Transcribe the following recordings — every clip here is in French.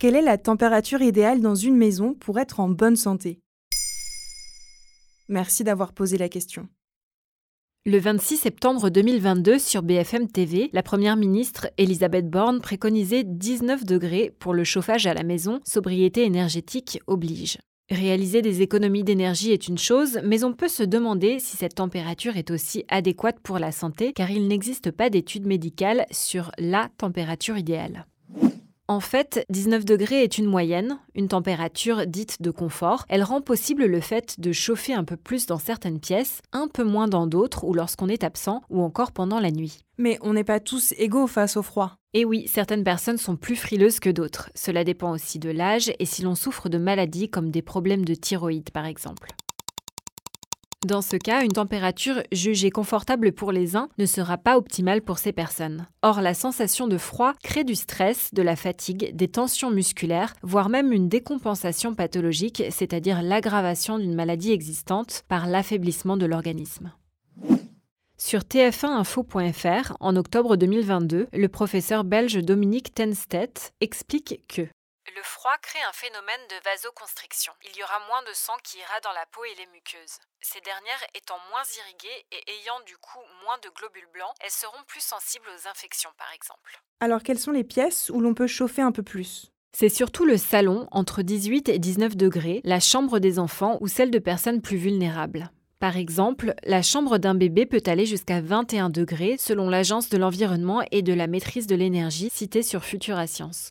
Quelle est la température idéale dans une maison pour être en bonne santé? Merci d'avoir posé la question. Le 26 septembre 2022, sur BFM TV, la Première ministre Elisabeth Borne préconisait 19 degrés pour le chauffage à la maison, sobriété énergétique oblige. Réaliser des économies d'énergie est une chose, mais on peut se demander si cette température est aussi adéquate pour la santé, car il n'existe pas d'études médicales sur la température idéale. En fait, 19 degrés est une moyenne, une température dite de confort. Elle rend possible le fait de chauffer un peu plus dans certaines pièces, un peu moins dans d'autres ou lorsqu'on est absent ou encore pendant la nuit. Mais on n'est pas tous égaux face au froid. Et oui, certaines personnes sont plus frileuses que d'autres. Cela dépend aussi de l'âge et si l'on souffre de maladies comme des problèmes de thyroïde par exemple. Dans ce cas, une température jugée confortable pour les uns ne sera pas optimale pour ces personnes. Or, la sensation de froid crée du stress, de la fatigue, des tensions musculaires, voire même une décompensation pathologique, c'est-à-dire l'aggravation d'une maladie existante par l'affaiblissement de l'organisme. Sur tf1info.fr, en octobre 2022, le professeur belge Dominique Tenstedt explique que le froid crée un phénomène de vasoconstriction. Il y aura moins de sang qui ira dans la peau et les muqueuses. Ces dernières étant moins irriguées et ayant du coup moins de globules blancs, elles seront plus sensibles aux infections par exemple. Alors quelles sont les pièces où l'on peut chauffer un peu plus? C'est surtout le salon, entre 18 et 19 degrés, la chambre des enfants ou celle de personnes plus vulnérables. Par exemple, la chambre d'un bébé peut aller jusqu'à 21 degrés selon l'Agence de l'environnement et de la maîtrise de l'énergie citée sur Futura Science.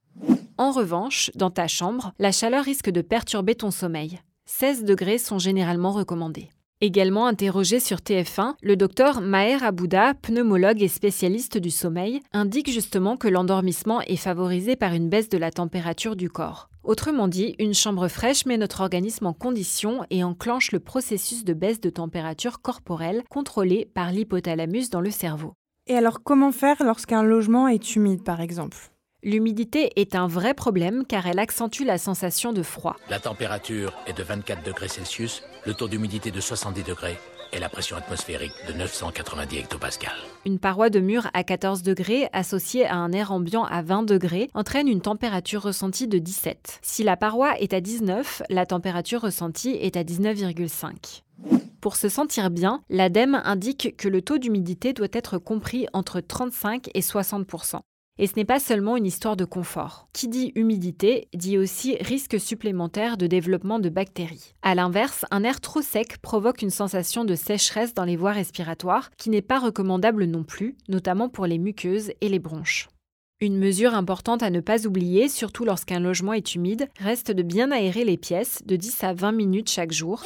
En revanche, dans ta chambre, la chaleur risque de perturber ton sommeil. 16 degrés sont généralement recommandés. Également interrogé sur TF1, le docteur Maher Abouda, pneumologue et spécialiste du sommeil, indique justement que l'endormissement est favorisé par une baisse de la température du corps. Autrement dit, une chambre fraîche met notre organisme en condition et enclenche le processus de baisse de température corporelle contrôlé par l'hypothalamus dans le cerveau. Et alors comment faire lorsqu'un logement est humide par exemple? L'humidité est un vrai problème car elle accentue la sensation de froid. La température est de 24 degrés Celsius, le taux d'humidité de 70 degrés et la pression atmosphérique de 990 hectopascales. Une paroi de mur à 14 degrés associée à un air ambiant à 20 degrés entraîne une température ressentie de 17. Si la paroi est à 19, la température ressentie est à 19,5. Pour se sentir bien, l'ADEME indique que le taux d'humidité doit être compris entre 35 et 60 et ce n'est pas seulement une histoire de confort. Qui dit humidité dit aussi risque supplémentaire de développement de bactéries. A l'inverse, un air trop sec provoque une sensation de sécheresse dans les voies respiratoires qui n'est pas recommandable non plus, notamment pour les muqueuses et les bronches. Une mesure importante à ne pas oublier, surtout lorsqu'un logement est humide, reste de bien aérer les pièces de 10 à 20 minutes chaque jour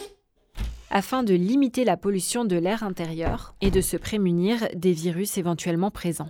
afin de limiter la pollution de l'air intérieur et de se prémunir des virus éventuellement présents.